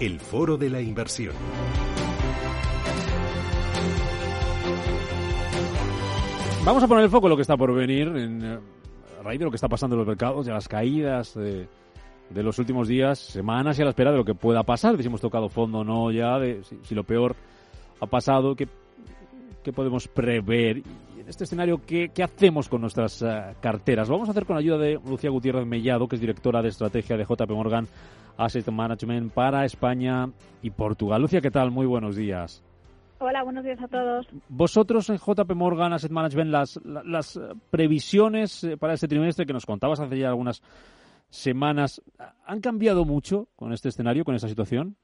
el foro de la inversión. Vamos a poner el foco en lo que está por venir, en, eh, a raíz de lo que está pasando en los mercados, de las caídas de, los últimos días, semanas y a la espera de lo que pueda pasar, de si hemos tocado fondo o no ya, de si, si lo peor ha pasado, qué, qué podemos prever. Y en este escenario, ¿qué, qué hacemos con nuestras eh, carteras? Lo vamos a hacer con la ayuda de Lucía Gutiérrez Mellado, que es directora de estrategia de JP Morgan Asset Management para España y Portugal. Lucía, ¿qué tal? Muy buenos días. Hola, buenos días a todos. Vosotros en JP Morgan Asset Management, las, las previsiones eh, para este trimestre que nos contabas hace ya algunas semanas, ¿han cambiado mucho con este escenario, con esta situación?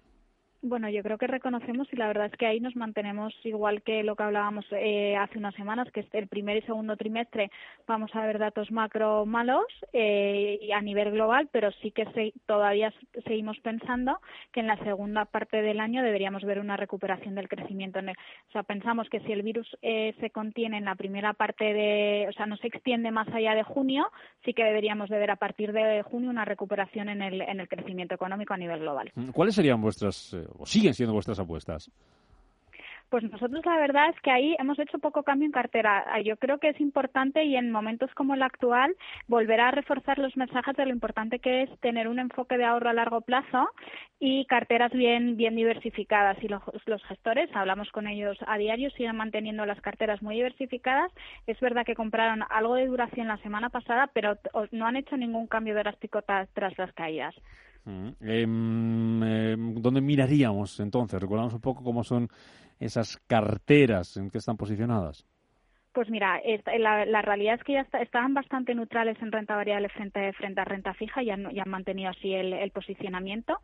Bueno, yo creo que reconocemos y la verdad es que ahí nos mantenemos igual que lo que hablábamos eh, hace unas semanas, que el primer y segundo trimestre vamos a ver datos macro malos eh, a nivel global, pero sí que se, todavía seguimos pensando que en la segunda parte del año deberíamos ver una recuperación del crecimiento. En el, o sea, pensamos que si el virus eh, se contiene en la primera parte de, o sea, no se extiende más allá de junio, sí que deberíamos de ver a partir de junio una recuperación en el, en el crecimiento económico a nivel global. ¿Cuáles serían vuestras eh, o siguen siendo vuestras apuestas? Pues nosotros la verdad es que ahí hemos hecho poco cambio en cartera. Ah, yo creo que es importante y en momentos como el actual volver a reforzar los mensajes de lo importante que es tener un enfoque de ahorro a largo plazo y carteras bien bien diversificadas. Y los, los gestores, hablamos con ellos a diario, siguen manteniendo las carteras muy diversificadas. Es verdad que compraron algo de duración la semana pasada, pero no han hecho ningún cambio drástico tras las caídas. Em, em, ¿Dónde miraríamos entonces? Recordamos un poco cómo son esas carteras, en qué están posicionadas. Pues mira, la, realidad es que ya está, estaban bastante neutrales en renta variable frente, frente a renta fija y han, y han mantenido así el, posicionamiento.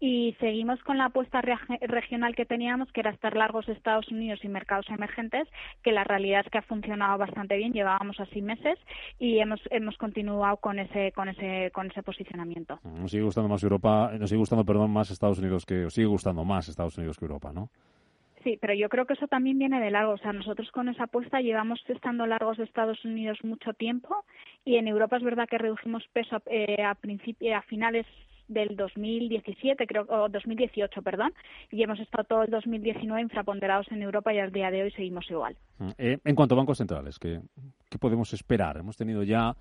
Y seguimos con la apuesta re, regional que teníamos, que era estar largos Estados Unidos y mercados emergentes, que la realidad es que ha funcionado bastante bien. Llevábamos así meses y hemos, hemos continuado con ese, con ese, con ese posicionamiento. Nos sigue gustando más Europa, nos sigue gustando, perdón, más Estados Unidos que, sigue gustando más Estados Unidos que Europa, ¿no? Sí, pero yo creo que eso también viene de largo. O sea, nosotros con esa apuesta llevamos estando largos de Estados Unidos mucho tiempo y en Europa es verdad que redujimos peso eh, a, a finales del 2017, creo, o 2018, perdón, y hemos estado todo el 2019 infraponderados en Europa y al día de hoy seguimos igual. Mm, eh, en cuanto a bancos centrales, ¿qué, podemos esperar? Hemos tenido ya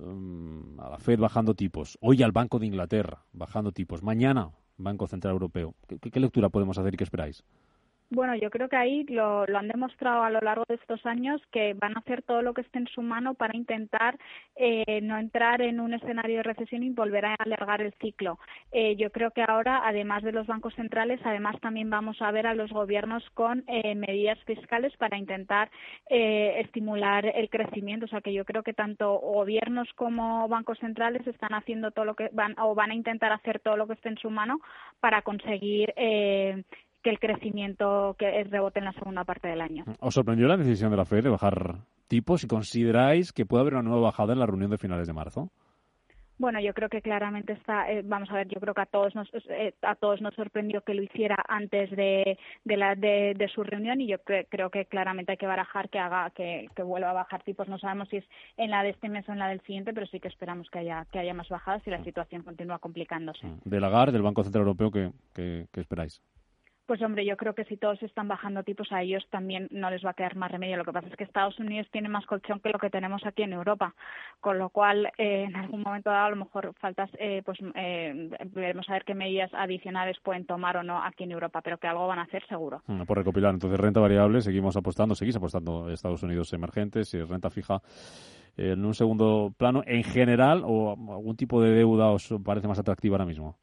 um, a la Fed bajando tipos, hoy al Banco de Inglaterra bajando tipos, mañana Banco Central Europeo. ¿Qué, qué lectura podemos hacer y qué esperáis? Bueno, yo creo que ahí lo, han demostrado a lo largo de estos años que van a hacer todo lo que esté en su mano para intentar eh, no entrar en un escenario de recesión y volver a alargar el ciclo. Eh, yo creo que ahora, además de los bancos centrales, además también vamos a ver a los gobiernos con eh, medidas fiscales para intentar eh, estimular el crecimiento. O sea, que yo creo que tanto gobiernos como bancos centrales están haciendo todo lo que van o van a intentar hacer todo lo que esté en su mano para conseguir que el crecimiento que rebote en la segunda parte del año. ¿Os sorprendió la decisión de la FED de bajar tipos y consideráis que puede haber una nueva bajada en la reunión de finales de marzo? Bueno, yo creo que claramente está, eh, vamos a ver, yo creo que a todos nos, eh, a todos nos sorprendió que lo hiciera antes de, de, la, de, de su reunión y yo cre creo que claramente hay que barajar que haga, que, que, vuelva a bajar tipos. No sabemos si es en la de este mes o en la del siguiente, pero sí que esperamos que haya, que haya más bajadas y la situación continúa complicándose. De Lagarde, del Banco Central Europeo, ¿qué, qué, qué esperáis? Pues hombre, yo creo que si todos están bajando tipos a ellos también no les va a quedar más remedio. Lo que pasa es que Estados Unidos tiene más colchón que lo que tenemos aquí en Europa, con lo cual eh, en algún momento dado a lo mejor faltas, eh, pues eh, veremos a ver qué medidas adicionales pueden tomar o no aquí en Europa, pero que algo van a hacer seguro. Por recopilar, entonces renta variable, seguimos apostando, seguís apostando Estados Unidos emergentes y renta fija en un segundo plano en general o algún tipo de deuda os parece más atractiva ahora mismo.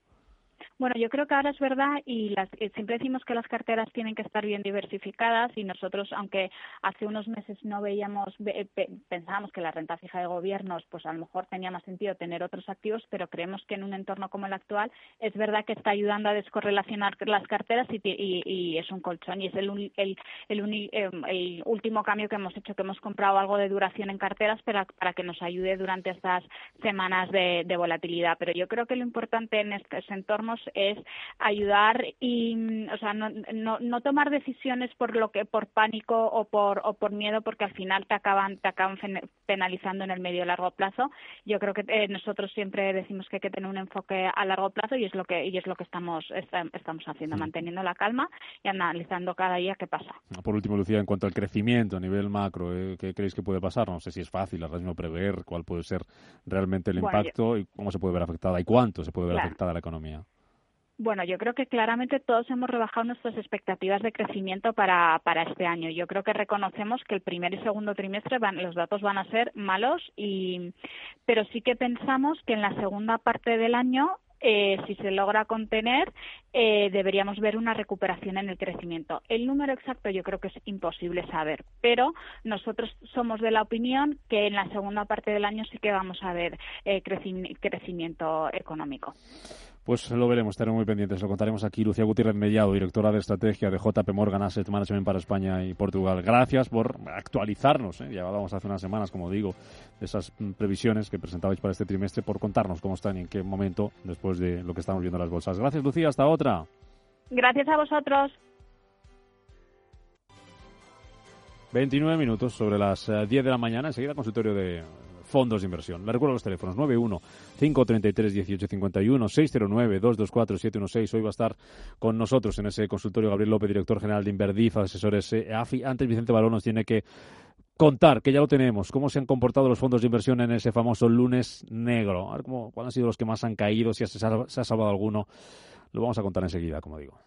Bueno, yo creo que ahora es verdad y las, eh, siempre decimos que las carteras tienen que estar bien diversificadas y nosotros, aunque hace unos meses no veíamos, eh, pensábamos que la renta fija de gobiernos, pues a lo mejor tenía más sentido tener otros activos, pero creemos que en un entorno como el actual es verdad que está ayudando a descorrelacionar las carteras y, es un colchón y es el, el, el, em, el, último cambio que hemos hecho, que hemos comprado algo de duración en carteras para, que nos ayude durante estas semanas de volatilidad. Pero yo creo que lo importante en estos entornos es ayudar y, o sea, no, no, no tomar decisiones por lo que por pánico o por o por miedo, porque al final te acaban te acaban penalizando en el medio y largo plazo. Yo creo que eh, nosotros siempre decimos que hay que tener un enfoque a largo plazo y es lo que y es lo que estamos estamos haciendo, manteniendo la calma y analizando cada día qué pasa. Por último, Lucía, en cuanto al crecimiento a nivel macro, ¿eh? ¿qué creéis que puede pasar? No sé si es fácil ahora mismo prever cuál puede ser realmente el impacto y cómo se puede ver afectada y cuánto se puede ver afectada la economía. Bueno, yo creo que claramente todos hemos rebajado nuestras expectativas de crecimiento para, para este año. Yo creo que reconocemos que el primer y segundo trimestre van, los datos van a ser malos, y, pero sí que pensamos que en la segunda parte del año eh, si se logra contener, eh, deberíamos ver una recuperación en el crecimiento. El número exacto yo creo que es imposible saber, pero nosotros somos de la opinión que en la segunda parte del año sí que vamos a ver eh, crecimiento económico. Pues lo veremos, estaremos muy pendientes. Lo contaremos aquí. Lucía Gutiérrez Mellado, directora de estrategia de JP Morgan Asset Management para España y Portugal. Gracias por actualizarnos. ¿eh? Ya hablábamos hace unas semanas, como digo, de esas previsiones que presentabais para este trimestre, por contarnos cómo están y en qué momento después de lo que estamos viendo en las bolsas. Gracias, Lucía. Hasta otra. Gracias a vosotros. 29 minutos sobre las 10 eh, de la mañana. Enseguida consultorio de fondos de inversión. Le recuerdo los teléfonos 91 533 1851 609 224 716. Hoy va a estar con nosotros en ese consultorio Gabriel López, director general de Inverdif, asesores AFI. Antes Vicente Balón nos tiene que contar, que ya lo tenemos, cómo se han comportado los fondos de inversión en ese famoso lunes negro. A ver cómo, cuáles han sido los que más han caído, si se ha salvado alguno. Lo vamos a contar enseguida, como digo.